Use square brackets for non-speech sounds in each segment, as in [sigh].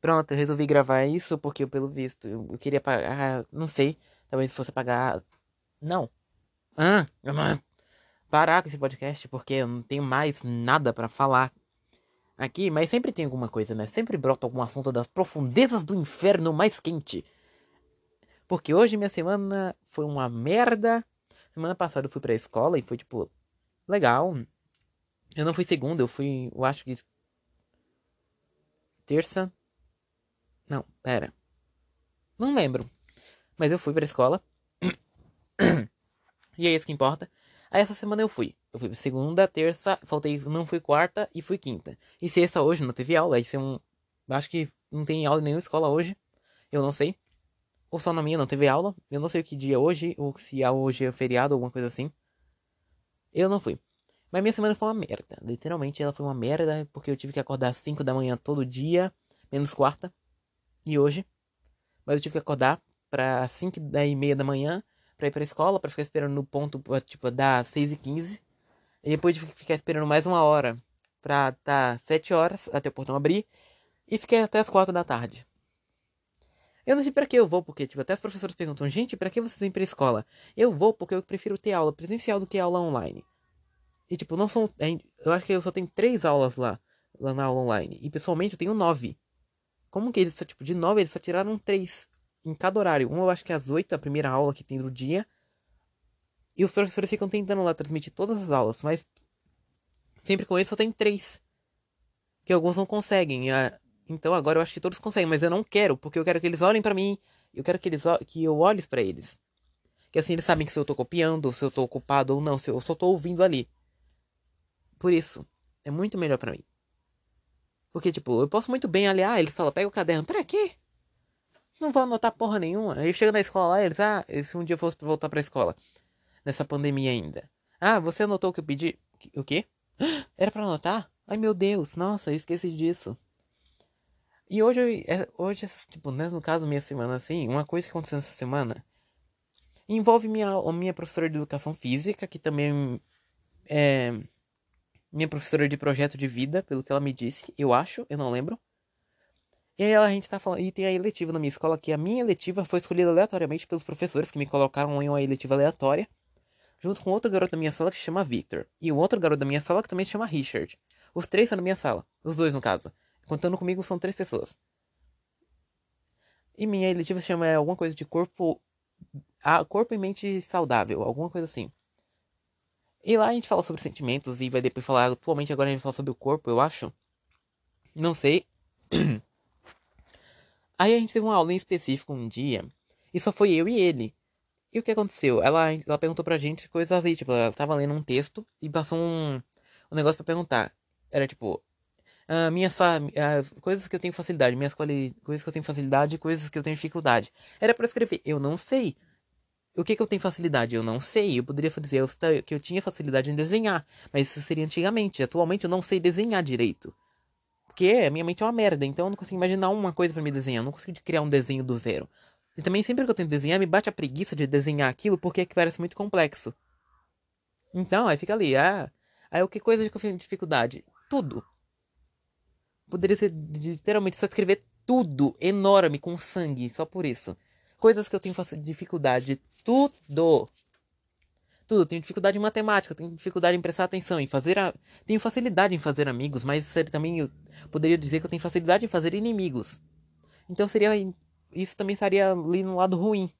Pronto, eu resolvi gravar isso porque, pelo visto, eu, eu queria pagar. Não sei. Talvez fosse pagar. Não. Ah, parar com esse podcast porque eu não tenho mais nada para falar aqui, mas sempre tem alguma coisa, né? Sempre brota algum assunto das profundezas do inferno mais quente. Porque hoje minha semana foi uma merda. Semana passada eu fui pra escola e foi tipo legal. Eu não fui segunda, eu fui, eu acho que terça. Não, pera. Não lembro. Mas eu fui pra escola. [clears throat] e é isso que importa. Aí essa semana eu fui. Eu fui segunda, terça, faltei, não fui quarta e fui quinta. E sexta hoje não teve aula, isso é um. Acho que não tem aula em nenhuma escola hoje. Eu não sei. Ou só na minha não teve aula. Eu não sei o que dia é hoje, ou se hoje é feriado, alguma coisa assim. Eu não fui. Mas minha semana foi uma merda. Literalmente ela foi uma merda, porque eu tive que acordar às 5 da manhã todo dia, menos quarta. E hoje. Mas eu tive que acordar pra 5 e meia da manhã pra ir pra escola, pra ficar esperando no ponto, tipo, das 6 e 15 E depois de ficar esperando mais uma hora pra dar 7 horas até o portão abrir. E fiquei até as 4 da tarde. Eu não sei pra que eu vou, porque, tipo, até as professoras perguntam, gente, pra que você tem pra escola? Eu vou porque eu prefiro ter aula presencial do que aula online. E, tipo, não são. Eu acho que eu só tenho três aulas lá, lá na aula online. E pessoalmente eu tenho nove. Como que eles só, tipo, de nove eles só tiraram três em cada horário. Um eu acho que é às oito, a primeira aula que tem do dia. E os professores ficam tentando lá transmitir todas as aulas, mas sempre com eles só tem três. Que alguns não conseguem. Então agora eu acho que todos conseguem, mas eu não quero, porque eu quero que eles olhem para mim, eu quero que eles que eu olhe para eles. Que assim eles sabem que se eu tô copiando, se eu tô ocupado ou não, se eu só tô ouvindo ali. Por isso, é muito melhor para mim. Porque, tipo, eu posso muito bem aliar, ah, eles falam, pega o caderno, pra quê? Não vou anotar porra nenhuma. Aí chega na escola lá, eles, ah, se um dia eu fosse voltar pra escola, nessa pandemia ainda. Ah, você anotou o que eu pedi? O quê? Era para anotar? Ai meu Deus, nossa, eu esqueci disso. E hoje, é, hoje, tipo, né, no caso, minha semana, assim, uma coisa que aconteceu essa semana envolve minha, minha professora de educação física, que também é minha professora de projeto de vida, pelo que ela me disse, eu acho, eu não lembro. E aí a gente tá falando, e tem a eletiva na minha escola, que a minha eletiva foi escolhida aleatoriamente pelos professores que me colocaram em uma eletiva aleatória, junto com outro garoto da minha sala que se chama Victor, e o outro garoto da minha sala que também se chama Richard. Os três são na minha sala, os dois no caso. Contando comigo são três pessoas. E minha eletiva se chama alguma coisa de corpo. Ah, corpo e mente saudável, alguma coisa assim. E lá a gente fala sobre sentimentos e vai depois falar. Atualmente agora a gente fala sobre o corpo, eu acho. Não sei. [clears throat] Aí a gente teve uma aula em específico um dia. E só foi eu e ele. E o que aconteceu? Ela, ela perguntou pra gente coisas assim, tipo, ela tava lendo um texto e passou um, um negócio pra perguntar. Era tipo. Uh, minhas uh, coisas que eu tenho facilidade, minhas coisas que eu tenho facilidade, coisas que eu tenho dificuldade. Era para escrever, eu não sei. O que, que eu tenho facilidade? Eu não sei. Eu poderia dizer que eu tinha facilidade em desenhar, mas isso seria antigamente. Atualmente eu não sei desenhar direito. Porque a minha mente é uma merda, então eu não consigo imaginar uma coisa para me desenhar. Eu não consigo criar um desenho do zero. E também sempre que eu tento desenhar, me bate a preguiça de desenhar aquilo porque é que parece muito complexo. Então, aí fica ali, ah. Aí o que coisa que eu tenho dificuldade? Tudo. Poderia ser literalmente só escrever tudo enorme com sangue, só por isso. Coisas que eu tenho dificuldade. Tudo. Tudo. Tenho dificuldade em matemática, tenho dificuldade em prestar atenção, em fazer. A... Tenho facilidade em fazer amigos, mas também eu poderia dizer que eu tenho facilidade em fazer inimigos. Então seria. Isso também estaria ali no lado ruim.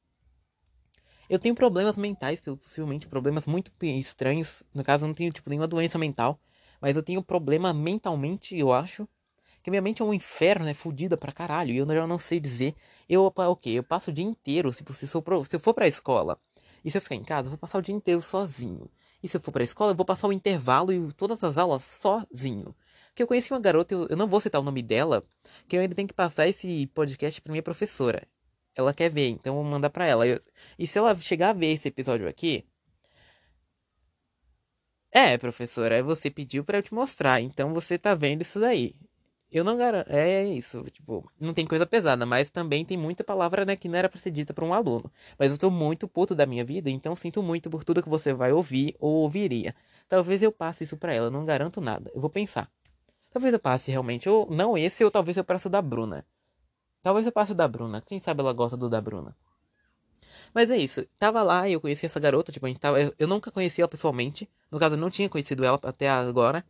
Eu tenho problemas mentais, possivelmente problemas muito estranhos. No caso, eu não tenho tipo nenhuma doença mental, mas eu tenho problema mentalmente, eu acho. Que minha mente é um inferno, é fodida pra caralho. E eu já não sei dizer. Eu, o okay, Eu passo o dia inteiro, se, se, for pro, se eu for pra escola e se eu ficar em casa, eu vou passar o dia inteiro sozinho. E se eu for pra escola, eu vou passar o intervalo e todas as aulas sozinho. Que eu conheci uma garota, eu, eu não vou citar o nome dela, que eu ainda tenho que passar esse podcast pra minha professora. Ela quer ver, então eu vou mandar pra ela. Eu, e se ela chegar a ver esse episódio aqui, é, professora, você pediu para eu te mostrar, então você tá vendo isso daí. Eu não garanto. É, é isso, tipo, não tem coisa pesada, mas também tem muita palavra, né, que não era pra ser dita pra um aluno. Mas eu tô muito puto da minha vida, então sinto muito por tudo que você vai ouvir ou ouviria. Talvez eu passe isso pra ela, não garanto nada. Eu vou pensar. Talvez eu passe realmente, ou não esse, ou talvez eu passe da Bruna. Talvez eu passe o da Bruna. Quem sabe ela gosta do da Bruna. Mas é isso. Tava lá e eu conheci essa garota. Tipo, a gente tava. Eu nunca conheci ela pessoalmente. No caso, eu não tinha conhecido ela até agora.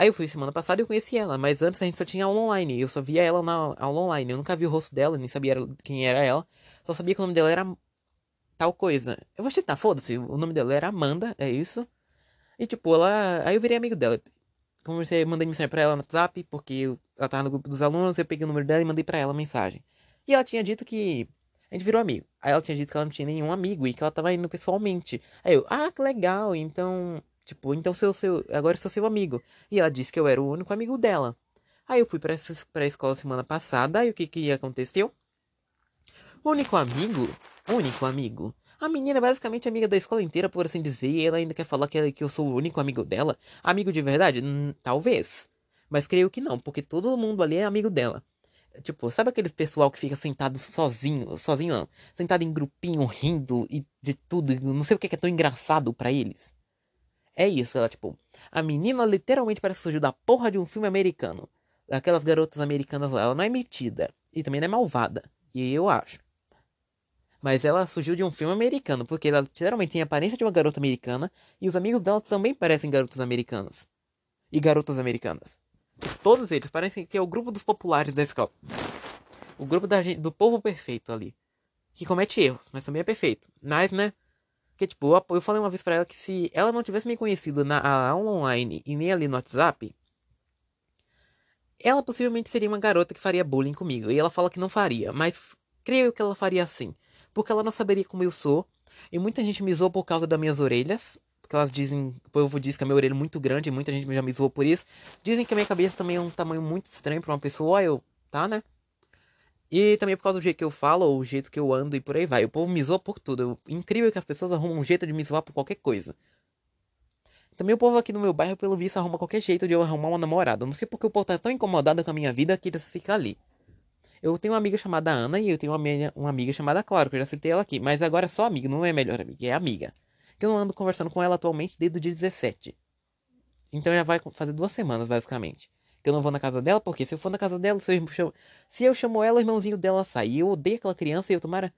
Aí eu fui semana passada e eu conheci ela. Mas antes a gente só tinha aula online. Eu só via ela na aula online. Eu nunca vi o rosto dela, nem sabia quem era ela. Só sabia que o nome dela era tal coisa. Eu vou citar, foda-se. O nome dela era Amanda, é isso. E tipo, ela. Aí eu virei amigo dela. Conversei, mandei mensagem pra ela no WhatsApp, porque ela tava no grupo dos alunos, eu peguei o número dela e mandei pra ela mensagem. E ela tinha dito que a gente virou amigo. Aí ela tinha dito que ela não tinha nenhum amigo e que ela tava indo pessoalmente. Aí eu, ah, que legal, então. Tipo, então sou seu. Agora sou seu amigo. E ela disse que eu era o único amigo dela. Aí eu fui pra, essa, pra escola semana passada, e o que que aconteceu? Único amigo. Único amigo. A menina é basicamente amiga da escola inteira, por assim dizer, e ela ainda quer falar que, ela, que eu sou o único amigo dela. Amigo de verdade? Hum, talvez. Mas creio que não, porque todo mundo ali é amigo dela. Tipo, sabe aquele pessoal que fica sentado sozinho, sozinho não, sentado em grupinho, rindo e de tudo, não sei o que é tão engraçado para eles. É isso, ela, tipo, a menina literalmente parece que surgiu da porra de um filme americano. Aquelas garotas americanas lá, ela não é metida e também não é malvada, e eu acho. Mas ela surgiu de um filme americano, porque ela literalmente tem a aparência de uma garota americana e os amigos dela também parecem garotos americanos. E garotas americanas. Todos eles parecem que é o grupo dos populares da escola. O grupo da do povo perfeito ali. Que comete erros, mas também é perfeito. Mas, né? Que tipo, eu falei uma vez para ela que se ela não tivesse me conhecido na aula online e nem ali no WhatsApp, ela possivelmente seria uma garota que faria bullying comigo. E ela fala que não faria, mas creio que ela faria assim. Porque ela não saberia como eu sou. E muita gente me zoou por causa das minhas orelhas que elas dizem, o povo diz que a minha orelha é muito grande, muita gente já me zoou por isso. Dizem que a minha cabeça também é um tamanho muito estranho para uma pessoa, eu, tá, né? E também por causa do jeito que eu falo, ou o jeito que eu ando e por aí vai. O povo me zoa por tudo. Eu, incrível que as pessoas arrumam um jeito de me zoar por qualquer coisa. Também o povo aqui no meu bairro, pelo visto, arruma qualquer jeito de eu arrumar uma namorada. Eu não sei porque o povo tá tão incomodado com a minha vida que eles ficam ali. Eu tenho uma amiga chamada Ana e eu tenho uma, uma amiga chamada Claro, que eu já citei ela aqui. Mas agora é só amiga, não é melhor amiga, é amiga que eu não ando conversando com ela atualmente desde o dia 17. Então já vai fazer duas semanas, basicamente. Que eu não vou na casa dela, porque se eu for na casa dela, se eu chamo, se eu chamo ela, o irmãozinho dela sai. E eu odeio aquela criança e eu tomara.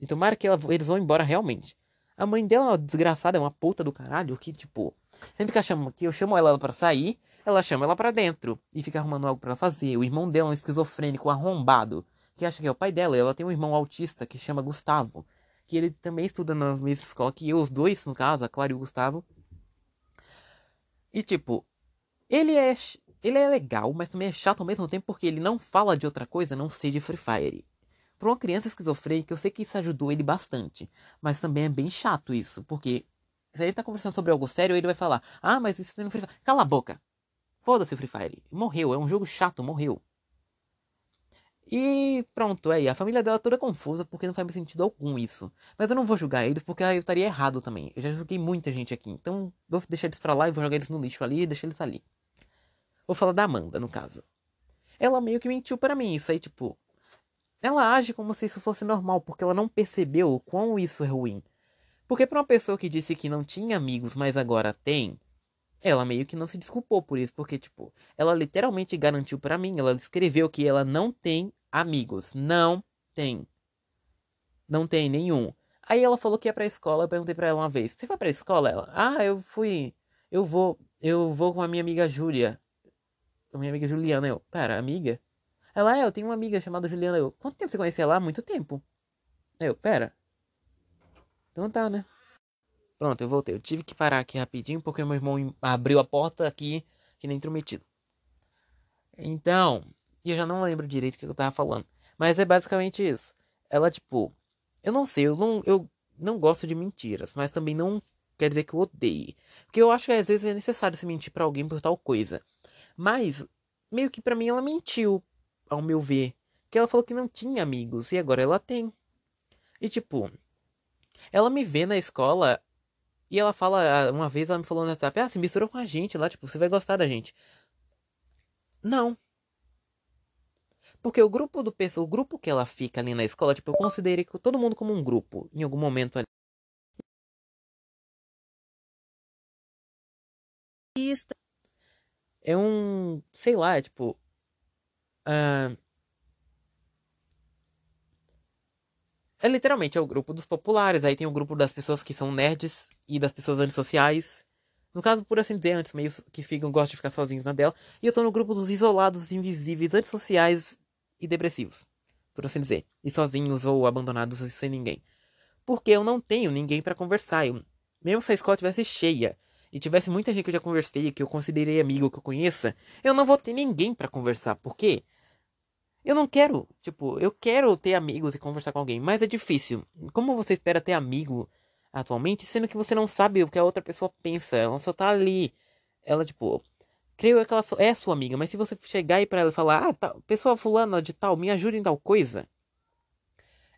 E tomara que ela, eles vão embora realmente. A mãe dela é uma desgraçada, é uma puta do caralho, que tipo. Sempre que eu chamo, que eu chamo ela para sair, ela chama ela para dentro e fica arrumando algo para fazer. O irmão dela é um esquizofrênico arrombado, que acha que é o pai dela. Ela tem um irmão autista que chama Gustavo que ele também estuda na mesma escola que eu, os dois, no caso, a Clara e o Gustavo. E tipo, ele é ele é legal, mas também é chato ao mesmo tempo porque ele não fala de outra coisa, não sei de Free Fire. Para uma criança esquizofrênica, eu sei que isso ajudou ele bastante, mas também é bem chato isso, porque se ele tá conversando sobre algo sério, ele vai falar: "Ah, mas isso não é Free Fire". Cala a boca. Foda-se Free Fire. Morreu, é um jogo chato, morreu. E pronto, aí a família dela toda confusa porque não faz sentido algum isso. Mas eu não vou julgar eles porque eu estaria errado também. Eu já julguei muita gente aqui, então vou deixar eles pra lá e vou jogar eles no lixo ali e deixar eles ali. Vou falar da Amanda, no caso. Ela meio que mentiu para mim, isso aí, tipo. Ela age como se isso fosse normal, porque ela não percebeu o quão isso é ruim. Porque pra uma pessoa que disse que não tinha amigos, mas agora tem, ela meio que não se desculpou por isso, porque, tipo, ela literalmente garantiu para mim, ela escreveu que ela não tem amigos. Não tem. Não tem nenhum. Aí ela falou que ia pra escola, eu perguntei pra ela uma vez, você vai pra escola? Ela, ah, eu fui, eu vou, eu vou com a minha amiga Júlia. Minha amiga Juliana, eu, pera, amiga? Ela, é, eu tenho uma amiga chamada Juliana, eu, quanto tempo você conhecia ela? Muito tempo. Eu, pera. Então tá, né? Pronto, eu voltei. Eu tive que parar aqui rapidinho porque meu irmão abriu a porta aqui que nem intrometido. Então, eu já não lembro direito o que eu tava falando. Mas é basicamente isso. Ela, tipo, eu não sei, eu não, eu não gosto de mentiras, mas também não quer dizer que eu odeie. Porque eu acho que às vezes é necessário se mentir para alguém por tal coisa. Mas, meio que para mim ela mentiu, ao meu ver. Que ela falou que não tinha amigos e agora ela tem. E tipo, ela me vê na escola e ela fala, uma vez ela me falou no WhatsApp, ah, se misturou com a gente lá, tipo, você vai gostar da gente. Não. Porque o grupo do o grupo que ela fica ali na escola, tipo, eu considerei todo mundo como um grupo em algum momento ali. É um, sei lá, é tipo, uh, É literalmente é o grupo dos populares, aí tem o grupo das pessoas que são nerds e das pessoas antissociais. No caso, por assim dizer, antes meio que ficam, gostam de ficar sozinhos na dela. E eu tô no grupo dos isolados, invisíveis, antissociais e depressivos. Por assim dizer. E sozinhos ou abandonados e sem ninguém. Porque eu não tenho ninguém para conversar. Eu, mesmo se a escola tivesse cheia e tivesse muita gente que eu já conversei, que eu considerei amigo, que eu conheça, eu não vou ter ninguém para conversar. Por quê? Eu não quero, tipo, eu quero ter amigos e conversar com alguém, mas é difícil. Como você espera ter amigo atualmente, sendo que você não sabe o que a outra pessoa pensa, ela só tá ali. Ela, tipo, creio que ela é sua amiga, mas se você chegar aí pra ela e falar, ah, tá, pessoa fulana de tal, me ajuda em tal coisa,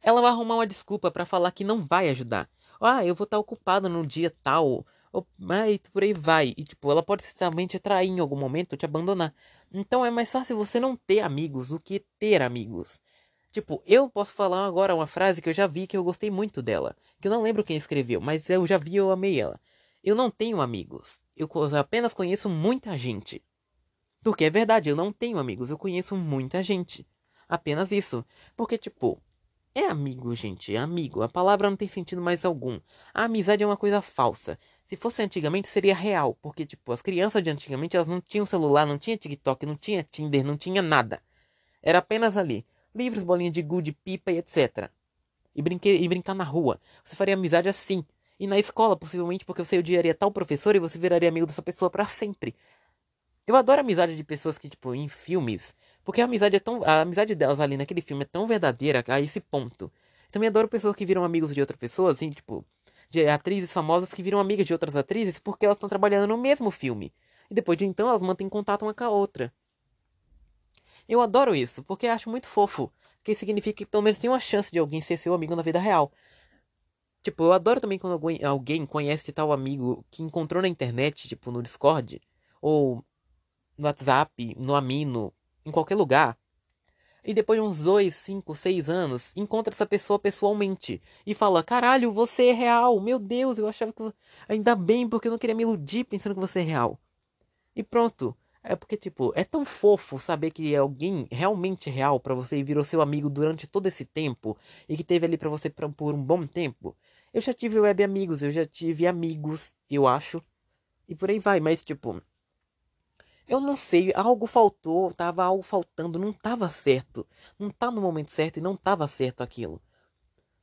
ela vai arrumar uma desculpa para falar que não vai ajudar. Ah, eu vou estar ocupado no dia tal, ou, ah, por aí vai. E, tipo, ela pode também te trair em algum momento, te abandonar. Então é mais fácil você não ter amigos do que ter amigos. Tipo, eu posso falar agora uma frase que eu já vi que eu gostei muito dela. Que eu não lembro quem escreveu, mas eu já vi e eu amei ela. Eu não tenho amigos. Eu apenas conheço muita gente. Porque é verdade, eu não tenho amigos, eu conheço muita gente. Apenas isso. Porque, tipo, é amigo, gente, é amigo. A palavra não tem sentido mais algum. A amizade é uma coisa falsa. Se fosse antigamente, seria real. Porque, tipo, as crianças de antigamente, elas não tinham celular, não tinha TikTok, não tinha Tinder, não tinha nada. Era apenas ali livros, bolinha de gude, pipa e etc. E, brinque, e brincar na rua. Você faria amizade assim. E na escola, possivelmente, porque você odiaria tal professor e você viraria amigo dessa pessoa para sempre. Eu adoro amizade de pessoas que, tipo, em filmes. Porque a amizade é tão. A amizade delas ali naquele filme é tão verdadeira a esse ponto. Também adoro pessoas que viram amigos de outra pessoa, assim, tipo, de atrizes famosas que viram amigas de outras atrizes porque elas estão trabalhando no mesmo filme. E depois de então elas mantêm contato uma com a outra. Eu adoro isso, porque acho muito fofo. Porque significa que pelo menos tem uma chance de alguém ser seu amigo na vida real. Tipo, eu adoro também quando alguém conhece tal amigo que encontrou na internet, tipo, no Discord, ou no WhatsApp, no Amino, em qualquer lugar. E depois de uns 2, 5, 6 anos, encontra essa pessoa pessoalmente. E fala: Caralho, você é real. Meu Deus, eu achava que. Ainda bem, porque eu não queria me iludir pensando que você é real. E pronto. É porque, tipo, é tão fofo saber que é alguém realmente real para você e virou seu amigo durante todo esse tempo e que teve ali para você por um bom tempo. Eu já tive web amigos, eu já tive amigos, eu acho, e por aí vai, mas, tipo, eu não sei, algo faltou, tava algo faltando, não tava certo, não tá no momento certo e não tava certo aquilo.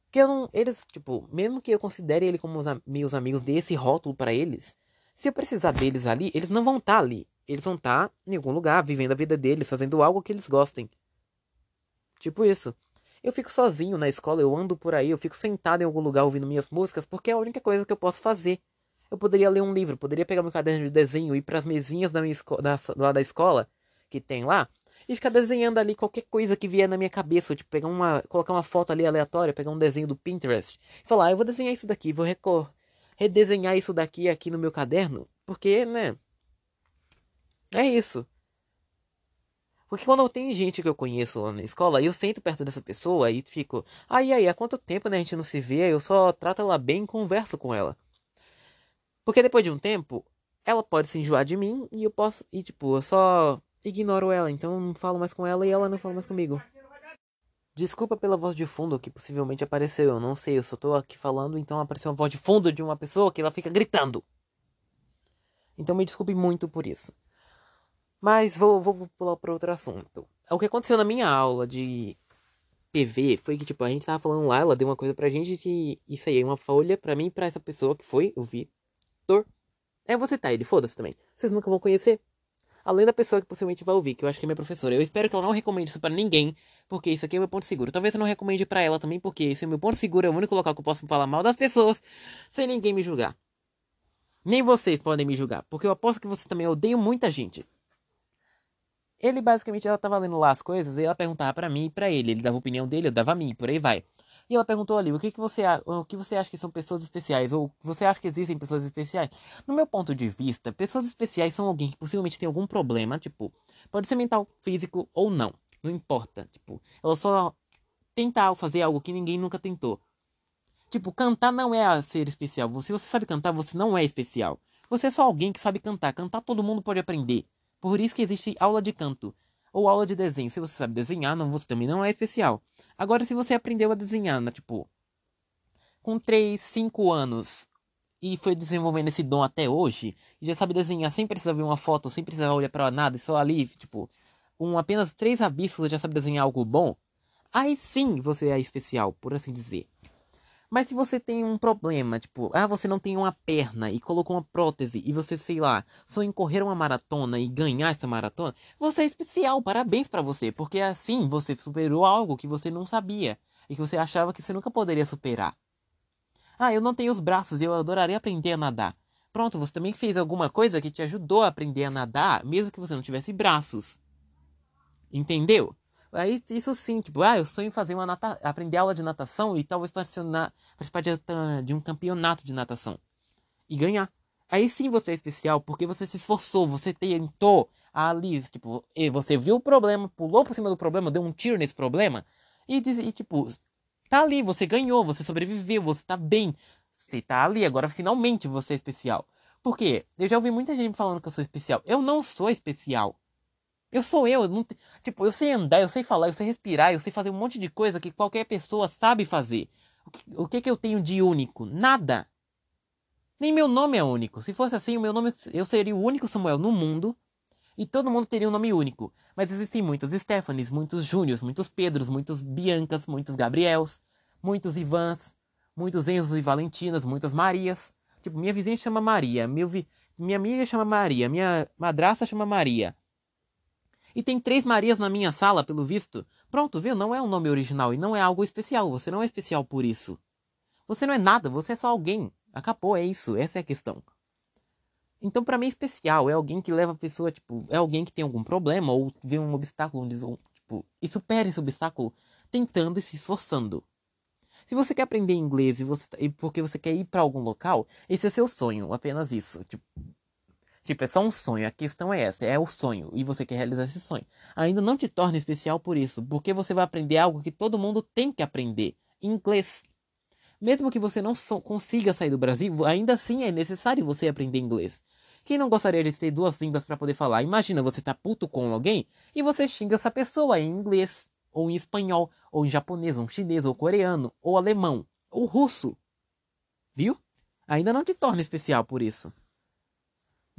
Porque não, eles, tipo, mesmo que eu considere ele como os, meus amigos, dê esse rótulo para eles, se eu precisar deles ali, eles não vão estar tá ali eles vão estar tá em algum lugar, vivendo a vida deles, fazendo algo que eles gostem. Tipo isso. Eu fico sozinho na escola, eu ando por aí, eu fico sentado em algum lugar ouvindo minhas músicas, porque é a única coisa que eu posso fazer. Eu poderia ler um livro, poderia pegar meu caderno de desenho, ir para as mesinhas da minha da, lá da escola, que tem lá, e ficar desenhando ali qualquer coisa que vier na minha cabeça, tipo, pegar uma, colocar uma foto ali aleatória, pegar um desenho do Pinterest, e falar, ah, eu vou desenhar isso daqui, vou redesenhar isso daqui aqui no meu caderno, porque, né, é isso. Porque quando tem gente que eu conheço lá na escola, eu sento perto dessa pessoa e fico, ai ai, há quanto tempo né, a gente não se vê? Eu só trato ela bem e converso com ela. Porque depois de um tempo, ela pode se enjoar de mim e eu posso, e tipo, eu só ignoro ela, então eu não falo mais com ela e ela não fala mais comigo. Desculpa pela voz de fundo que possivelmente apareceu, eu não sei, eu só tô aqui falando, então apareceu uma voz de fundo de uma pessoa que ela fica gritando. Então me desculpe muito por isso. Mas vou, vou pular para outro assunto. O que aconteceu na minha aula de PV foi que, tipo, a gente tava falando lá, ela deu uma coisa pra gente de isso aí, uma folha pra mim e pra essa pessoa que foi o É você tá ele, foda-se também. Vocês nunca vão conhecer. Além da pessoa que possivelmente vai ouvir, que eu acho que é minha professora. Eu espero que ela não recomende isso para ninguém, porque isso aqui é meu ponto seguro. Talvez eu não recomende para ela também, porque esse é meu ponto seguro, é o único local que eu posso falar mal das pessoas sem ninguém me julgar. Nem vocês podem me julgar, porque eu aposto que vocês também odeiam muita gente. Ele basicamente ela tava lendo lá as coisas e ela perguntava para mim e para ele. Ele dava a opinião dele, eu dava a mim, por aí vai. E ela perguntou ali, o que, que você o que você acha que são pessoas especiais ou você acha que existem pessoas especiais? No meu ponto de vista, pessoas especiais são alguém que possivelmente tem algum problema, tipo, pode ser mental, físico ou não, não importa, tipo, ela só tentar fazer algo que ninguém nunca tentou. Tipo, cantar não é ser especial. Se você sabe cantar, você não é especial. Você é só alguém que sabe cantar. Cantar todo mundo pode aprender. Por isso que existe aula de canto ou aula de desenho. Se você sabe desenhar, não, você também não é especial. Agora, se você aprendeu a desenhar, né, tipo, com 3, 5 anos e foi desenvolvendo esse dom até hoje, e já sabe desenhar sem precisar ver uma foto, sem precisar olhar para nada, só ali, tipo, com apenas três rabiscos já sabe desenhar algo bom, aí sim você é especial, por assim dizer. Mas se você tem um problema, tipo, ah, você não tem uma perna e colocou uma prótese e você, sei lá, sonha em correr uma maratona e ganhar essa maratona, você é especial, parabéns para você, porque assim você superou algo que você não sabia e que você achava que você nunca poderia superar. Ah, eu não tenho os braços e eu adoraria aprender a nadar. Pronto, você também fez alguma coisa que te ajudou a aprender a nadar, mesmo que você não tivesse braços. Entendeu? Aí, isso sim, tipo, ah, eu sonho em fazer uma nata... aprender aula de natação e talvez participar, de, de um campeonato de natação. E ganhar. Aí sim você é especial, porque você se esforçou, você tentou ali, tipo, você viu o problema, pulou por cima do problema, deu um tiro nesse problema, e, e tipo, tá ali, você ganhou, você sobreviveu, você tá bem, você tá ali, agora finalmente você é especial. Por quê? Eu já ouvi muita gente falando que eu sou especial. Eu não sou especial. Eu sou eu, não tipo, eu sei andar, eu sei falar, eu sei respirar, eu sei fazer um monte de coisa que qualquer pessoa sabe fazer. O que, o que, que eu tenho de único? Nada. Nem meu nome é único. Se fosse assim, o meu nome eu seria o único Samuel no mundo e todo mundo teria um nome único. Mas existem muitos Stephanies, muitos Júniors, muitos Pedros, muitos Biancas, muitos Gabriels, muitos Ivans, muitos Enzos e Valentinas, muitas Marias. Tipo, minha vizinha chama Maria, vi... minha amiga chama Maria, minha madrasta chama Maria. E tem três Marias na minha sala, pelo visto. Pronto, viu? Não é um nome original e não é algo especial. Você não é especial por isso. Você não é nada, você é só alguém. Acabou, é isso. Essa é a questão. Então, para mim, especial é alguém que leva a pessoa, tipo, é alguém que tem algum problema ou vê um obstáculo, onde, tipo, e supera esse obstáculo tentando e se esforçando. Se você quer aprender inglês e você, e porque você quer ir para algum local, esse é seu sonho, apenas isso. Tipo, Tipo, é só um sonho. A questão é essa, é o sonho. E você quer realizar esse sonho. Ainda não te torna especial por isso. Porque você vai aprender algo que todo mundo tem que aprender. Inglês. Mesmo que você não consiga sair do Brasil, ainda assim é necessário você aprender inglês. Quem não gostaria de ter duas línguas para poder falar? Imagina você tá puto com alguém e você xinga essa pessoa em inglês, ou em espanhol, ou em japonês, ou chinês, ou coreano, ou alemão, ou russo. Viu? Ainda não te torna especial por isso.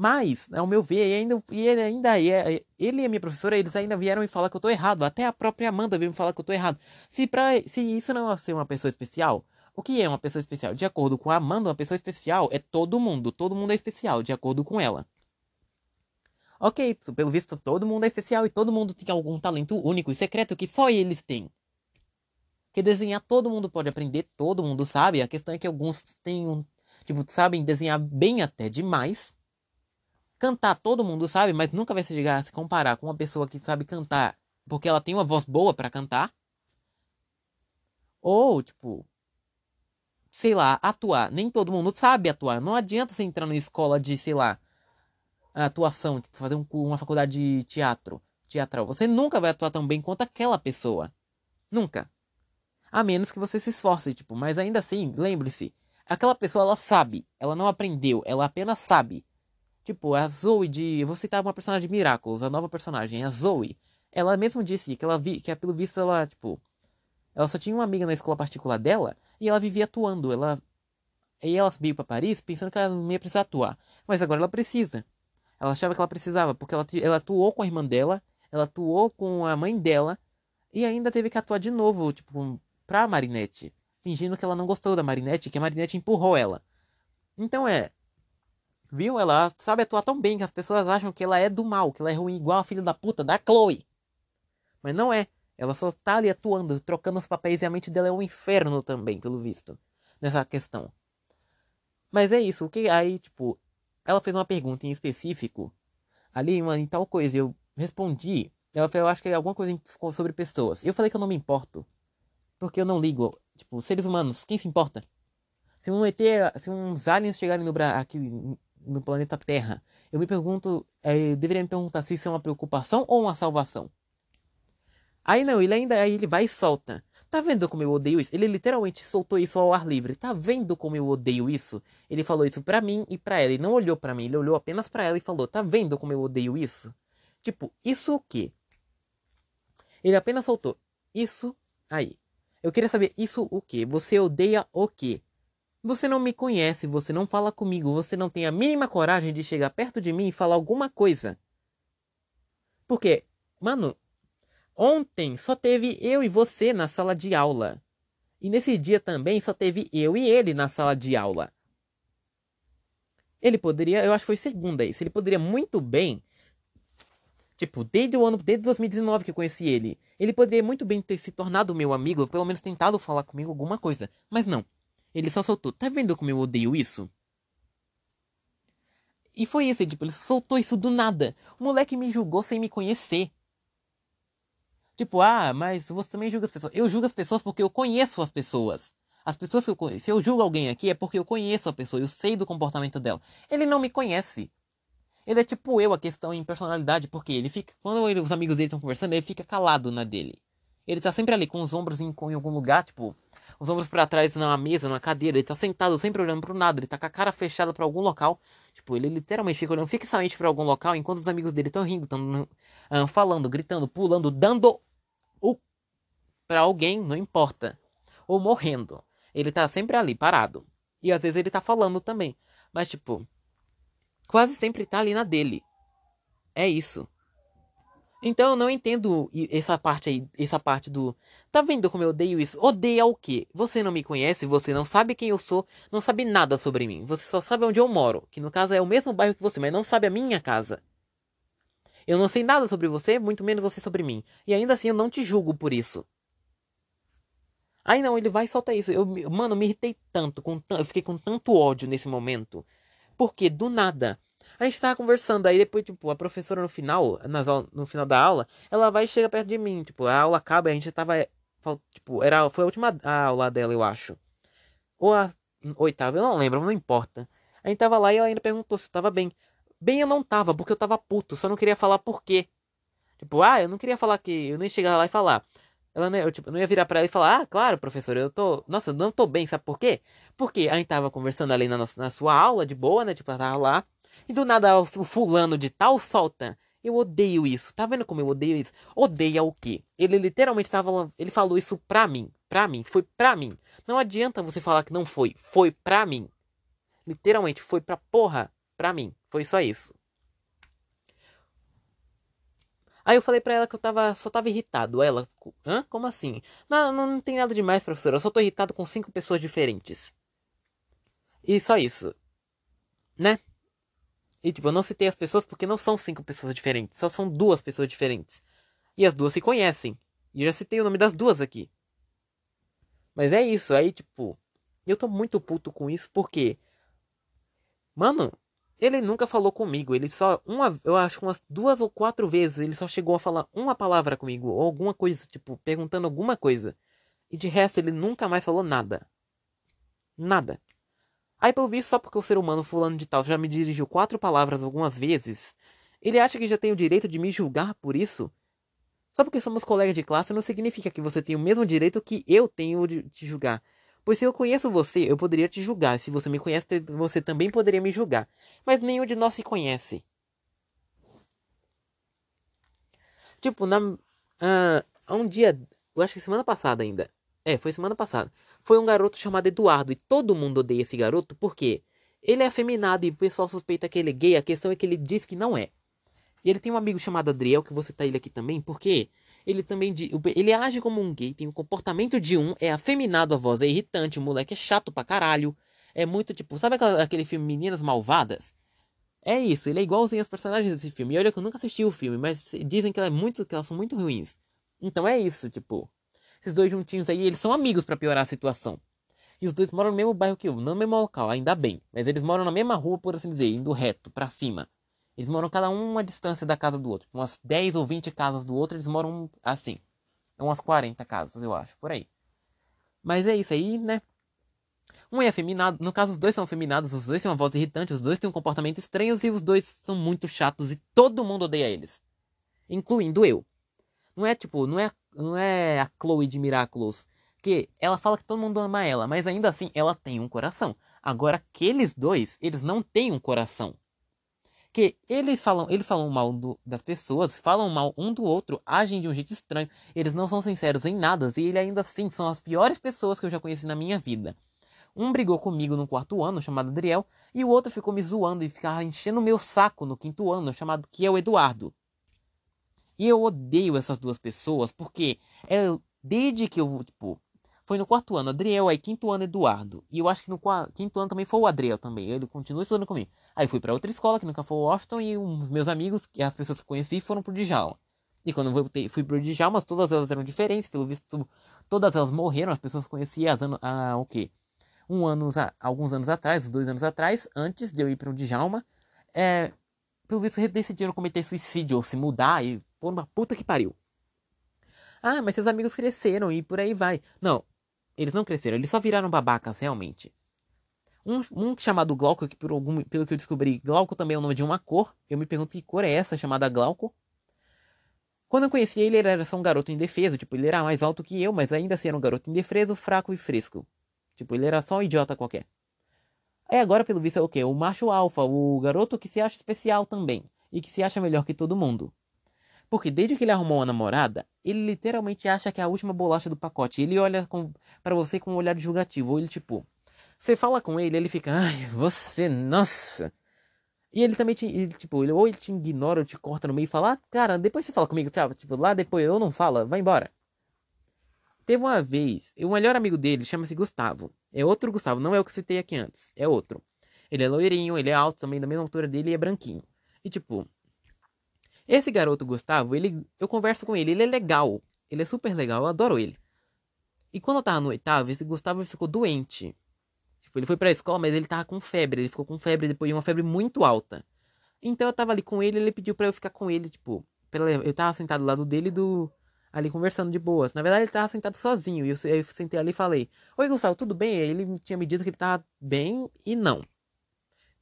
Mas, ao meu ver, ainda, ele ainda é, ele e a minha professora, eles ainda vieram me falar que eu tô errado. Até a própria Amanda veio me falar que eu tô errado. Se, pra, se isso não é ser uma pessoa especial, o que é uma pessoa especial? De acordo com a Amanda, uma pessoa especial é todo mundo. Todo mundo é especial, de acordo com ela. Ok, pelo visto, todo mundo é especial e todo mundo tem algum talento único e secreto que só eles têm. Que desenhar todo mundo pode aprender, todo mundo sabe. A questão é que alguns têm um. Tipo, sabem desenhar bem até demais Cantar todo mundo sabe, mas nunca vai se chegar a se comparar com uma pessoa que sabe cantar porque ela tem uma voz boa para cantar. Ou, tipo, sei lá, atuar. Nem todo mundo sabe atuar. Não adianta você entrar numa escola de, sei lá, atuação, tipo, fazer um, uma faculdade de teatro, teatral. Você nunca vai atuar tão bem quanto aquela pessoa. Nunca. A menos que você se esforce, tipo, mas ainda assim, lembre-se, aquela pessoa ela sabe, ela não aprendeu, ela apenas sabe. Tipo, a Zoe de. Eu vou citar uma personagem de Miraculous, a nova personagem, a Zoe. Ela mesmo disse que ela vi, que pelo visto ela, tipo. Ela só tinha uma amiga na escola particular dela e ela vivia atuando. Ela. E ela veio para Paris pensando que ela não ia precisar atuar. Mas agora ela precisa. Ela achava que ela precisava, porque ela, ela atuou com a irmã dela, ela atuou com a mãe dela, e ainda teve que atuar de novo, tipo, pra Marinette. Fingindo que ela não gostou da Marinette, que a Marinette empurrou ela. Então é, Viu? Ela sabe atuar tão bem que as pessoas acham que ela é do mal, que ela é ruim igual a filha da puta da Chloe. Mas não é. Ela só está ali atuando, trocando os papéis e a mente dela é um inferno também, pelo visto. Nessa questão. Mas é isso. O que aí, tipo, ela fez uma pergunta em específico. Ali, em tal coisa, eu respondi. Ela falou, eu acho que é alguma coisa sobre pessoas. Eu falei que eu não me importo. Porque eu não ligo. Tipo, seres humanos, quem se importa? Se um ET, se uns aliens chegarem no aqui no planeta Terra. Eu me pergunto, é, eu deveria me perguntar se isso é uma preocupação ou uma salvação. Aí não, ele ainda aí ele vai e solta. Tá vendo como eu odeio isso? Ele literalmente soltou isso ao ar livre. Tá vendo como eu odeio isso? Ele falou isso pra mim e pra ela. Ele não olhou para mim, ele olhou apenas para ela e falou: Tá vendo como eu odeio isso? Tipo, isso o quê? Ele apenas soltou isso aí. Eu queria saber isso o que? Você odeia o que? Você não me conhece, você não fala comigo, você não tem a mínima coragem de chegar perto de mim e falar alguma coisa. Porque, mano, ontem só teve eu e você na sala de aula. E nesse dia também só teve eu e ele na sala de aula. Ele poderia, eu acho que foi segunda isso, ele poderia muito bem Tipo, desde o ano, desde 2019 que eu conheci ele. Ele poderia muito bem ter se tornado meu amigo, ou pelo menos tentado falar comigo alguma coisa. Mas não. Ele só soltou. Tá vendo como eu odeio isso? E foi isso, tipo, ele soltou isso do nada. O moleque me julgou sem me conhecer. Tipo, ah, mas você também julga as pessoas. Eu julgo as pessoas porque eu conheço as pessoas. As pessoas que eu conheço. Se eu julgo alguém aqui é porque eu conheço a pessoa, eu sei do comportamento dela. Ele não me conhece. Ele é tipo eu, a questão em personalidade, porque ele fica. Quando ele, os amigos dele estão conversando, ele fica calado na dele. Ele tá sempre ali com os ombros em, em algum lugar, tipo, os ombros para trás na mesa, na cadeira. Ele tá sentado sempre olhando pro nada. Ele tá com a cara fechada para algum local. Tipo, ele literalmente fica olhando fixamente para algum local enquanto os amigos dele estão rindo, estão uh, falando, gritando, pulando, dando o para alguém, não importa. Ou morrendo. Ele tá sempre ali, parado. E às vezes ele tá falando também. Mas, tipo, quase sempre tá ali na dele. É isso. Então eu não entendo essa parte aí, essa parte do. Tá vendo como eu odeio isso? Odeia o quê? Você não me conhece, você não sabe quem eu sou, não sabe nada sobre mim. Você só sabe onde eu moro, que no caso é o mesmo bairro que você, mas não sabe a minha casa. Eu não sei nada sobre você, muito menos você sobre mim. E ainda assim eu não te julgo por isso. Aí não, ele vai e solta isso. Eu, mano, me irritei tanto, com eu fiquei com tanto ódio nesse momento. Porque do nada. A gente tava conversando, aí depois, tipo, a professora no final, nas, no final da aula, ela vai e chega perto de mim. Tipo, a aula acaba a gente tava. Tipo, era, foi a última aula dela, eu acho. Ou a oitava, eu não lembro, não importa. A gente tava lá e ela ainda perguntou se tava bem. Bem, eu não tava, porque eu tava puto, só não queria falar por quê. Tipo, ah, eu não queria falar que. Eu nem chegar lá e falar. Ela não, eu, tipo, não ia virar pra ela e falar, ah, claro, professor, eu tô. Nossa, eu não tô bem, sabe por quê? Porque a gente tava conversando ali na, nossa, na sua aula, de boa, né? Tipo, ela tava lá. E do nada o, fulano de tal solta. Eu odeio isso. Tá vendo como eu odeio isso? Odeia o quê? Ele literalmente tava. Ele falou isso pra mim. Pra mim. Foi pra mim. Não adianta você falar que não foi. Foi pra mim. Literalmente, foi pra porra. Pra mim. Foi só isso. Aí eu falei pra ela que eu tava, só tava irritado. Ela, hã? Como assim? Não, não tem nada demais, professora. Eu só tô irritado com cinco pessoas diferentes. E só isso. Né? E tipo, eu não citei as pessoas porque não são cinco pessoas diferentes. Só são duas pessoas diferentes. E as duas se conhecem. E eu já citei o nome das duas aqui. Mas é isso. Aí, tipo, eu tô muito puto com isso porque. Mano, ele nunca falou comigo, ele só uma, eu acho umas duas ou quatro vezes ele só chegou a falar uma palavra comigo ou alguma coisa, tipo, perguntando alguma coisa. E de resto ele nunca mais falou nada. Nada. Aí pelo visto, só porque o ser humano fulano de tal já me dirigiu quatro palavras algumas vezes, ele acha que já tem o direito de me julgar por isso? Só porque somos colegas de classe não significa que você tem o mesmo direito que eu tenho de te julgar. Pois se eu conheço você, eu poderia te julgar. Se você me conhece, você também poderia me julgar. Mas nenhum de nós se conhece. Tipo, na, uh, um dia, eu acho que semana passada ainda. É, foi semana passada. Foi um garoto chamado Eduardo. E todo mundo odeia esse garoto porque ele é afeminado e o pessoal suspeita que ele é gay. A questão é que ele diz que não é. E ele tem um amigo chamado Adriel, que você tá ele aqui também, porque ele também ele age como um gay, tem o comportamento de um, é afeminado, a voz é irritante, o moleque é chato pra caralho. É muito tipo, sabe aquele filme Meninas Malvadas? É isso, ele é igualzinho aos personagens desse filme. E olha que eu nunca assisti o filme, mas dizem que, ela é muito, que elas são muito ruins. Então é isso, tipo. Esses dois juntinhos aí, eles são amigos para piorar a situação. E os dois moram no mesmo bairro que eu, não no mesmo local, ainda bem. Mas eles moram na mesma rua, por assim dizer, indo reto, para cima. Eles moram cada um uma distância da casa do outro. Umas 10 ou 20 casas do outro, eles moram assim. Umas 40 casas, eu acho, por aí. Mas é isso aí, né? Um é afeminado, no caso os dois são afeminados, os dois têm uma voz irritante, os dois têm um comportamento estranho e os dois são muito chatos e todo mundo odeia eles. Incluindo eu. Não é tipo, não é, não é a Chloe de Miraculous, que ela fala que todo mundo ama ela, mas ainda assim ela tem um coração. Agora aqueles dois, eles não têm um coração. Porque eles falam, eles falam mal do, das pessoas, falam mal um do outro, agem de um jeito estranho. Eles não são sinceros em nada, e ele ainda assim são as piores pessoas que eu já conheci na minha vida. Um brigou comigo no quarto ano, chamado Adriel, e o outro ficou me zoando e ficava enchendo o meu saco no quinto ano, chamado que é o Eduardo. E eu odeio essas duas pessoas, porque é desde que eu, tipo, foi no quarto ano, Adriel, aí quinto ano, Eduardo. E eu acho que no quinto ano também foi o Adriel também, ele continua estudando comigo. Aí fui para outra escola, que nunca foi o Washington, e os meus amigos, e as pessoas que conheci, foram pro Djalma. E quando eu voltei, fui pro Djalma, todas elas eram diferentes, pelo visto, todas elas morreram, as pessoas conheciam as, ah, o quê? um ano, alguns anos atrás, dois anos atrás, antes de eu ir para o Djalma, é, pelo visto decidiram cometer suicídio ou se mudar e pôr uma puta que pariu. Ah, mas seus amigos cresceram e por aí vai. Não, eles não cresceram, eles só viraram babacas realmente. Um, um chamado Glauco, que por algum, pelo que eu descobri, Glauco também é o nome de uma cor. Eu me pergunto que cor é essa chamada Glauco. Quando eu conheci ele, ele era só um garoto indefeso, tipo, ele era mais alto que eu, mas ainda assim era um garoto indefeso, fraco e fresco. Tipo, ele era só um idiota qualquer. Aí agora, pelo visto, é o quê? O macho alfa, o garoto que se acha especial também. E que se acha melhor que todo mundo. Porque desde que ele arrumou uma namorada, ele literalmente acha que é a última bolacha do pacote. Ele olha para você com um olhar julgativo. Ou ele, tipo. Você fala com ele, ele fica. Ai, você, nossa. E ele também te. Ele, tipo, ele, ou ele te ignora ou te corta no meio e fala: ah, cara, depois você fala comigo, Tipo, lá depois eu não fala, vai embora. Teve uma vez, o melhor amigo dele chama-se Gustavo. É outro Gustavo, não é o que citei aqui antes, é outro. Ele é loirinho, ele é alto também, da mesma altura dele e é branquinho. E tipo, esse garoto Gustavo, ele, eu converso com ele, ele é legal. Ele é super legal, eu adoro ele. E quando eu tava no oitavo, esse Gustavo ficou doente. Tipo, ele foi pra escola, mas ele tava com febre. Ele ficou com febre depois de uma febre muito alta. Então eu tava ali com ele, ele pediu para eu ficar com ele, tipo, eu tava sentado do lado dele do ali conversando de boas. Na verdade, ele tava sentado sozinho. E eu, eu sentei ali e falei: Oi, Gustavo, tudo bem? Ele tinha me dito que ele tava bem e não.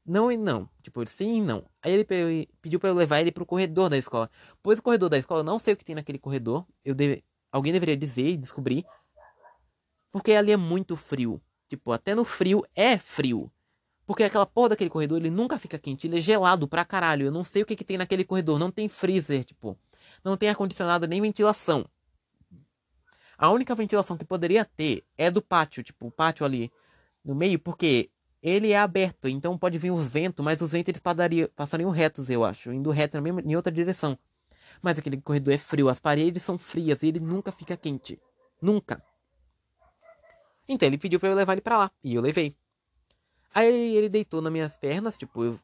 Não e não. Tipo, sim e não. Aí ele pediu para eu levar ele pro corredor da escola. Pois o corredor da escola, eu não sei o que tem naquele corredor. Eu deve... Alguém deveria dizer e descobrir. Porque ali é muito frio. Tipo, até no frio é frio. Porque aquela porra daquele corredor, ele nunca fica quente. Ele é gelado pra caralho. Eu não sei o que, que tem naquele corredor. Não tem freezer, tipo não tem ar-condicionado nem ventilação. A única ventilação que poderia ter é do pátio, tipo, o pátio ali no meio, porque ele é aberto, então pode vir os ventos, mas os ventos eles passariam, passariam retos, eu acho, indo reto na mesma, em outra direção. Mas aquele corredor é frio, as paredes são frias e ele nunca fica quente. Nunca. Então ele pediu para eu levar ele para lá, e eu levei. Aí ele deitou nas minhas pernas, tipo, eu...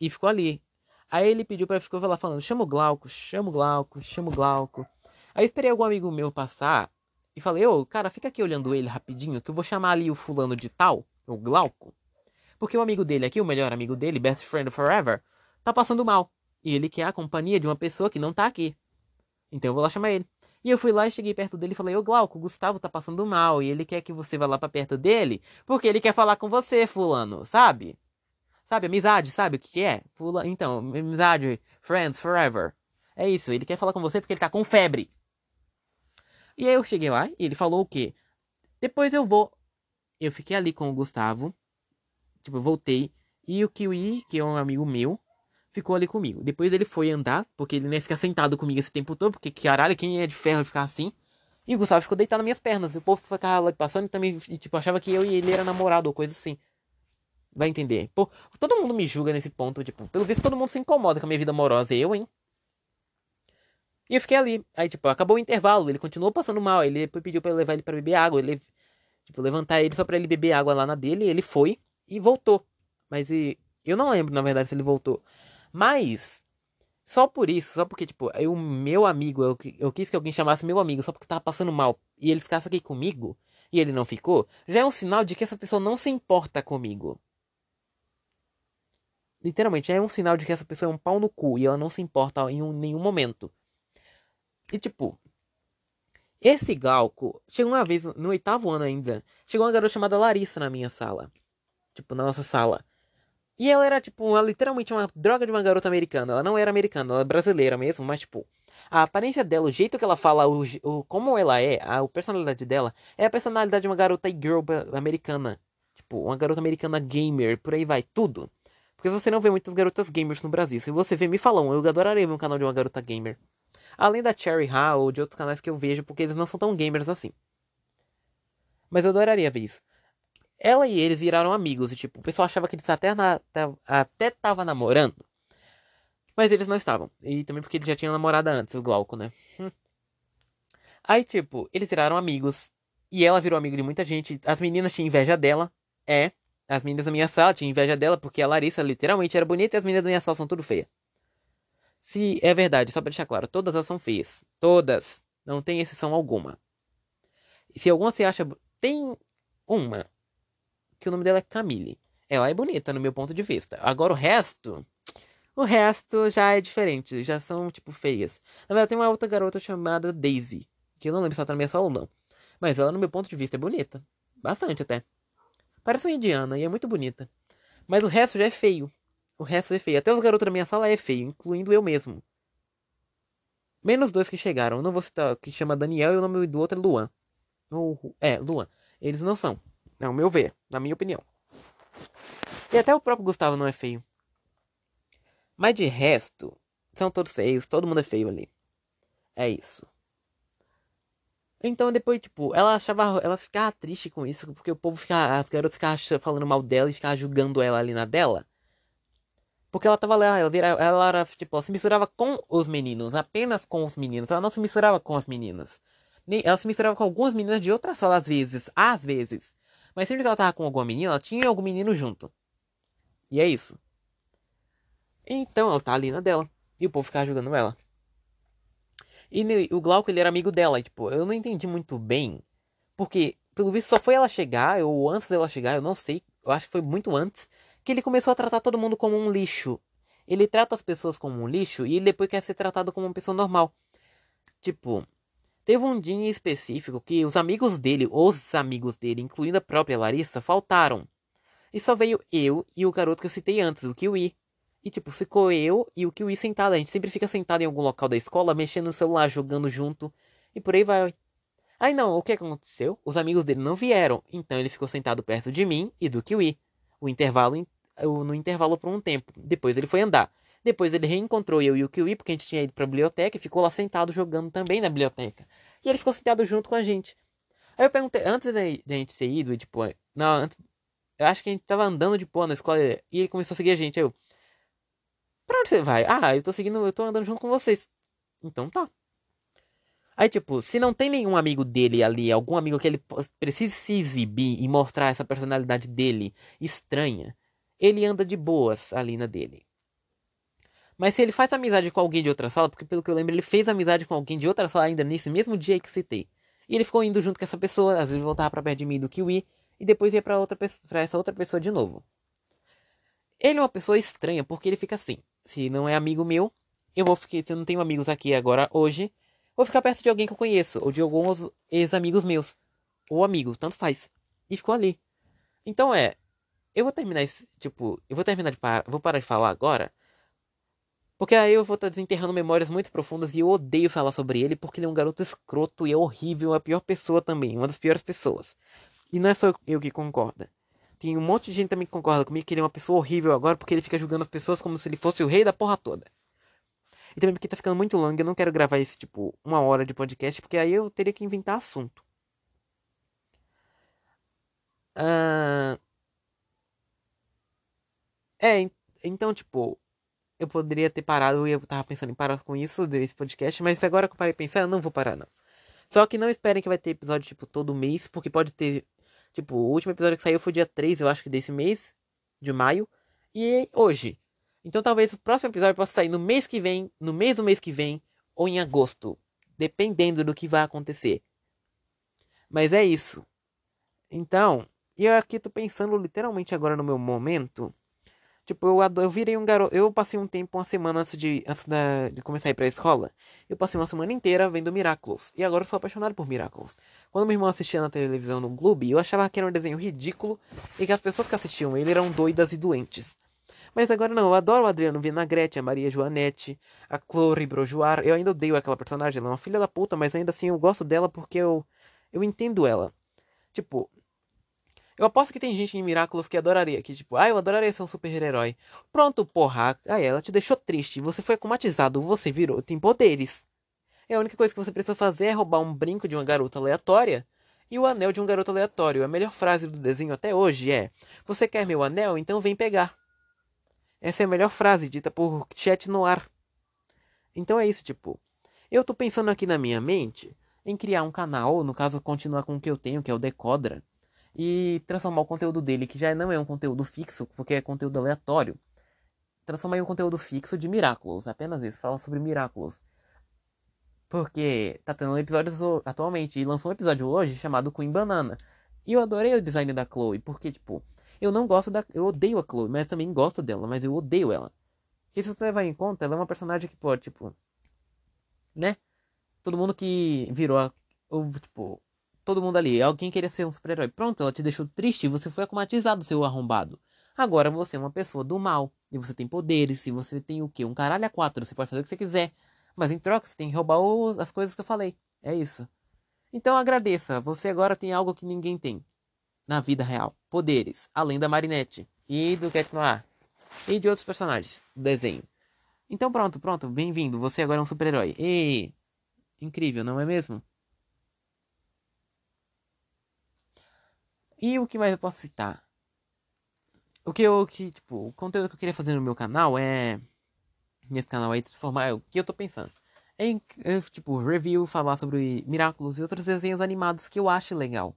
e ficou ali. Aí ele pediu para ficar lá falando: chama o Glauco, chama o Glauco, chama o Glauco. Aí esperei algum amigo meu passar e falei: ô, cara, fica aqui olhando ele rapidinho, que eu vou chamar ali o fulano de tal, o Glauco. Porque o amigo dele aqui, o melhor amigo dele, best friend forever, tá passando mal. E ele quer a companhia de uma pessoa que não tá aqui. Então eu vou lá chamar ele. E eu fui lá e cheguei perto dele e falei: Ô Glauco, o Gustavo tá passando mal e ele quer que você vá lá pra perto dele porque ele quer falar com você, fulano, sabe? Sabe, amizade, sabe o que, que é? Fula... Então, amizade, friends, forever. É isso, ele quer falar com você porque ele tá com febre. E aí eu cheguei lá e ele falou o quê? Depois eu vou. Eu fiquei ali com o Gustavo. Tipo, eu voltei. E o Kiwi, que é um amigo meu, ficou ali comigo. Depois ele foi andar, porque ele não ia ficar sentado comigo esse tempo todo, porque caralho, quem é de ferro ficar assim? E o Gustavo ficou deitado nas minhas pernas. O povo ficava lá passando e também, tipo, achava que eu e ele era namorado ou coisa assim. Vai entender. Pô, todo mundo me julga nesse ponto, tipo, pelo visto todo mundo se incomoda com a minha vida amorosa. Eu, hein? E eu fiquei ali. Aí, tipo, acabou o intervalo, ele continuou passando mal. Ele pediu para eu levar ele para beber água. Ele, tipo, levantar ele só para ele beber água lá na dele. Ele foi e voltou. Mas e, eu não lembro, na verdade, se ele voltou. Mas, só por isso, só porque, tipo, o meu amigo, eu, eu quis que alguém chamasse meu amigo só porque tava passando mal. E ele ficasse aqui comigo, e ele não ficou, já é um sinal de que essa pessoa não se importa comigo. Literalmente, é um sinal de que essa pessoa é um pau no cu e ela não se importa em um, nenhum momento. E tipo, esse Glauco, chegou uma vez, no oitavo ano ainda, chegou uma garota chamada Larissa na minha sala. Tipo, na nossa sala. E ela era, tipo, uma, literalmente uma droga de uma garota americana. Ela não era americana, ela é brasileira mesmo, mas, tipo, a aparência dela, o jeito que ela fala, o, o como ela é, a, a personalidade dela, é a personalidade de uma garota girl americana. Tipo, uma garota americana gamer, por aí vai, tudo. Porque você não vê muitas garotas gamers no Brasil. Se você vê, me falam, eu adoraria ver um canal de uma garota gamer. Além da Cherry Ha ou de outros canais que eu vejo, porque eles não são tão gamers assim. Mas eu adoraria ver isso. Ela e eles viraram amigos, e tipo, o pessoal achava que eles até, na, até tava namorando. Mas eles não estavam. E também porque eles já tinham namorada antes, o Glauco, né? Hum. Aí, tipo, eles viraram amigos. E ela virou amigo de muita gente. As meninas tinham inveja dela. É. As meninas da minha sala tinham inveja dela porque a Larissa literalmente era bonita e as meninas da minha sala são tudo feias. Se é verdade, só pra deixar claro, todas elas são feias. Todas. Não tem exceção alguma. Se alguma você acha. Tem uma. Que o nome dela é Camille. Ela é bonita no meu ponto de vista. Agora o resto. O resto já é diferente. Já são, tipo, feias. Na verdade, tem uma outra garota chamada Daisy. Que eu não lembro se ela tá na minha sala ou não. Mas ela, no meu ponto de vista, é bonita. Bastante até. Parece uma indiana e é muito bonita. Mas o resto já é feio. O resto é feio. Até os garotos da minha sala é feio, incluindo eu mesmo. Menos dois que chegaram. Não vou citar que chama Daniel e o nome do outro é Luan. é, Luan. Eles não são. É o meu ver, na minha opinião. E até o próprio Gustavo não é feio. Mas de resto, são todos feios, todo mundo é feio ali. É isso. Então depois, tipo, ela achava. Ela ficava triste com isso, porque o povo ficava. As garotas ficavam falando mal dela e ficavam julgando ela ali na dela. Porque ela tava lá, ela, vira, ela era, tipo, ela se misturava com os meninos, apenas com os meninos. Ela não se misturava com as meninas. Nem, ela se misturava com algumas meninas de outra sala às vezes, às vezes. Mas sempre que ela tava com alguma menina, ela tinha algum menino junto. E é isso. Então ela tá ali na dela. E o povo ficava julgando ela. E o Glauco, ele era amigo dela. E, tipo, eu não entendi muito bem. Porque, pelo visto, só foi ela chegar, ou antes dela chegar, eu não sei. Eu acho que foi muito antes. Que ele começou a tratar todo mundo como um lixo. Ele trata as pessoas como um lixo e depois quer ser tratado como uma pessoa normal. Tipo, teve um dia em específico que os amigos dele, os amigos dele, incluindo a própria Larissa, faltaram. E só veio eu e o garoto que eu citei antes, o Kiwi. E, tipo, ficou eu e o Kiwi sentado. A gente sempre fica sentado em algum local da escola, mexendo no celular, jogando junto. E por aí vai. Aí não, o que aconteceu? Os amigos dele não vieram. Então ele ficou sentado perto de mim e do Kiwi. O intervalo, no intervalo por um tempo. Depois ele foi andar. Depois ele reencontrou eu e o Kiwi, porque a gente tinha ido pra biblioteca e ficou lá sentado jogando também na biblioteca. E ele ficou sentado junto com a gente. Aí eu perguntei, antes da gente ter ido, tipo, não, antes. Eu acho que a gente tava andando de pô na escola e ele começou a seguir a gente. Aí eu, Pra onde você vai? Ah, eu tô seguindo, eu tô andando junto com vocês. Então tá. Aí, tipo, se não tem nenhum amigo dele ali, algum amigo que ele precise se exibir e mostrar essa personalidade dele estranha, ele anda de boas ali na dele. Mas se ele faz amizade com alguém de outra sala, porque pelo que eu lembro, ele fez amizade com alguém de outra sala ainda nesse mesmo dia que citei. E ele ficou indo junto com essa pessoa, às vezes voltava pra perto de mim do Kiwi, e depois ia pra, outra, pra essa outra pessoa de novo. Ele é uma pessoa estranha, porque ele fica assim se não é amigo meu, eu vou ficar, se eu não tenho amigos aqui agora hoje, vou ficar perto de alguém que eu conheço, ou de alguns ex-amigos meus, ou amigo, tanto faz. E ficou ali. Então é, eu vou terminar esse, tipo, eu vou terminar de parar, vou parar de falar agora, porque aí eu vou estar tá desenterrando memórias muito profundas e eu odeio falar sobre ele porque ele é um garoto escroto e é horrível, a pior pessoa também, uma das piores pessoas. E não é só eu que concorda. Tem um monte de gente também que concorda comigo que ele é uma pessoa horrível agora porque ele fica julgando as pessoas como se ele fosse o rei da porra toda. E também porque tá ficando muito longo, eu não quero gravar esse tipo uma hora de podcast, porque aí eu teria que inventar assunto. Ah... É, então, tipo, eu poderia ter parado e eu tava pensando em parar com isso desse podcast, mas agora que eu parei pensar, eu não vou parar, não. Só que não esperem que vai ter episódio, tipo, todo mês, porque pode ter Tipo, o último episódio que saiu foi dia 3, eu acho que desse mês, de maio. E hoje. Então talvez o próximo episódio possa sair no mês que vem, no mês do mês que vem, ou em agosto. Dependendo do que vai acontecer. Mas é isso. Então, eu aqui tô pensando literalmente agora no meu momento. Tipo, eu, adoro, eu virei um garoto. Eu passei um tempo, uma semana antes de, antes da, de começar a ir pra escola. Eu passei uma semana inteira vendo Miraculous. E agora eu sou apaixonado por Miraculous. Quando meu irmão assistia na televisão no Globo, eu achava que era um desenho ridículo e que as pessoas que assistiam ele eram doidas e doentes. Mas agora não, eu adoro o Adriano Vinagrete, a Maria Joanete, a Chloe Brojoar. Eu ainda odeio aquela personagem, ela é uma filha da puta, mas ainda assim eu gosto dela porque eu, eu entendo ela. Tipo, Eu aposto que tem gente em Miraculous que adoraria, que tipo, ah, eu adoraria ser um super-herói. Pronto, porra, aí ela te deixou triste, você foi acomatizado, você virou, tem poderes. E a única coisa que você precisa fazer é roubar um brinco de uma garota aleatória e o anel de um garoto aleatório. A melhor frase do desenho até hoje é: Você quer meu anel? Então vem pegar. Essa é a melhor frase dita por chat no ar. Então é isso, tipo. Eu tô pensando aqui na minha mente em criar um canal, no caso continuar com o que eu tenho, que é o Decodra, e transformar o conteúdo dele, que já não é um conteúdo fixo, porque é conteúdo aleatório, transformar em um conteúdo fixo de Miraculous, apenas isso, fala sobre Miraculous. Porque tá tendo episódios atualmente, e lançou um episódio hoje chamado Queen Banana. E eu adorei o design da Chloe, porque, tipo, eu não gosto da. Eu odeio a Chloe, mas também gosto dela, mas eu odeio ela. Porque se você levar em conta, ela é uma personagem que pode, tipo. Né? Todo mundo que virou a. Ou, tipo. Todo mundo ali. Alguém queria ser um super-herói. Pronto, ela te deixou triste e você foi acomatizado, seu arrombado. Agora você é uma pessoa do mal. E você tem poderes. E você tem o quê? Um caralho a quatro. Você pode fazer o que você quiser. Mas em troca você tem que roubar as coisas que eu falei. É isso. Então agradeça. Você agora tem algo que ninguém tem. Na vida real. Poderes. Além da Marinette. E do Cat Noir. E de outros personagens do desenho. Então pronto, pronto. Bem-vindo. Você agora é um super-herói. E... Incrível, não é mesmo? E o que mais eu posso citar? O que eu, que, tipo, o conteúdo que eu queria fazer no meu canal é, nesse canal aí, transformar, o que eu tô pensando? É em, tipo, review, falar sobre Miraculous e outros desenhos animados que eu acho legal.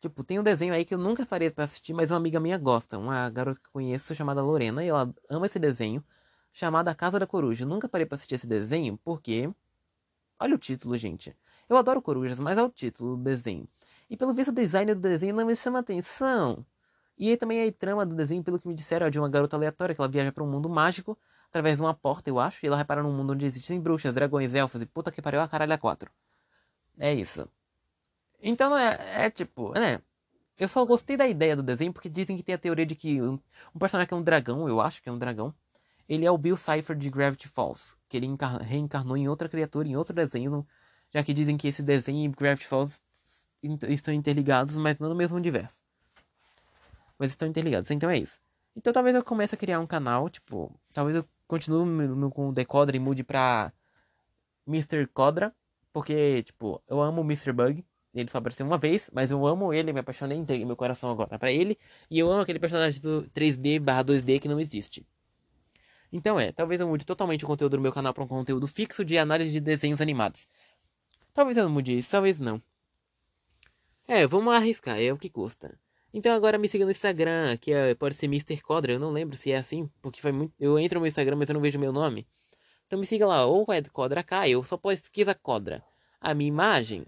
Tipo, tem um desenho aí que eu nunca parei pra assistir, mas uma amiga minha gosta. Uma garota que eu conheço chamada Lorena, e ela ama esse desenho, chamado A Casa da Coruja. Eu nunca parei pra assistir esse desenho, porque... Olha o título, gente. Eu adoro corujas, mas é o título do desenho. E pelo visto o design do desenho não me chama atenção. E aí também a trama do desenho, pelo que me disseram, é de uma garota aleatória que ela viaja para um mundo mágico através de uma porta, eu acho, e ela repara num mundo onde existem bruxas, dragões, elfos e puta que pariu a caralho a quatro. É isso. Então é, é tipo, né? Eu só gostei da ideia do desenho porque dizem que tem a teoria de que um, um personagem que é um dragão, eu acho que é um dragão, ele é o Bill Cipher de Gravity Falls, que ele reencarnou em outra criatura, em outro desenho, já que dizem que esse desenho e Gravity Falls estão interligados, mas não no mesmo universo. Mas estão interligados, então é isso. Então talvez eu comece a criar um canal, tipo, talvez eu continue com o Decoder e mude pra Mr. Codra, porque, tipo, eu amo Mr. Bug. Ele só apareceu uma vez, mas eu amo ele, me apaixonei, entreguei meu coração agora para ele. E eu amo aquele personagem do 3D barra 2D que não existe. Então é, talvez eu mude totalmente o conteúdo do meu canal para um conteúdo fixo de análise de desenhos animados. Talvez eu não mude isso, talvez não. É, vamos arriscar, é o que custa. Então agora me siga no Instagram, que é, pode ser Mr. Codra, eu não lembro se é assim, porque foi muito. Eu entro no Instagram, mas eu não vejo meu nome. Então me siga lá, ou é Codra K, eu só pesquisa Codra. A minha imagem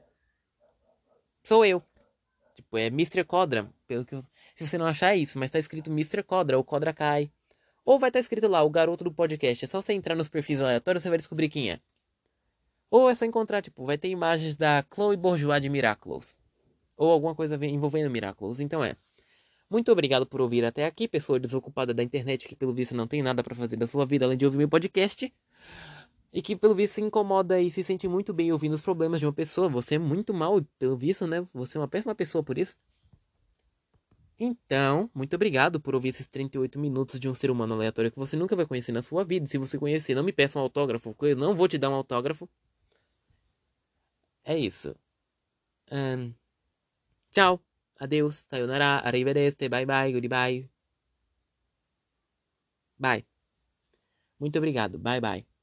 sou eu. Tipo, é Mr. Codra. Pelo que eu... Se você não achar isso, mas tá escrito Mr. Codra ou Codra Kai. Ou vai estar tá escrito lá, o garoto do podcast. É só você entrar nos perfis aleatórios você vai descobrir quem é. Ou é só encontrar, tipo, vai ter imagens da Chloe Bourgeois de Miraculous ou alguma coisa envolvendo Miraculous. Então é. Muito obrigado por ouvir até aqui, pessoa desocupada da internet que pelo visto não tem nada para fazer da sua vida além de ouvir meu podcast. E que pelo visto se incomoda e se sente muito bem ouvindo os problemas de uma pessoa. Você é muito mal, pelo visto, né? Você é uma péssima pessoa por isso. Então, muito obrigado por ouvir esses 38 minutos de um ser humano aleatório que você nunca vai conhecer na sua vida. Se você conhecer, não me peça um autógrafo, porque eu não vou te dar um autógrafo. É isso. Um... Tchau. Adeus. Sayonara. Arrivederci. Bye bye. Goodbye. Bye. Muito obrigado. Bye bye.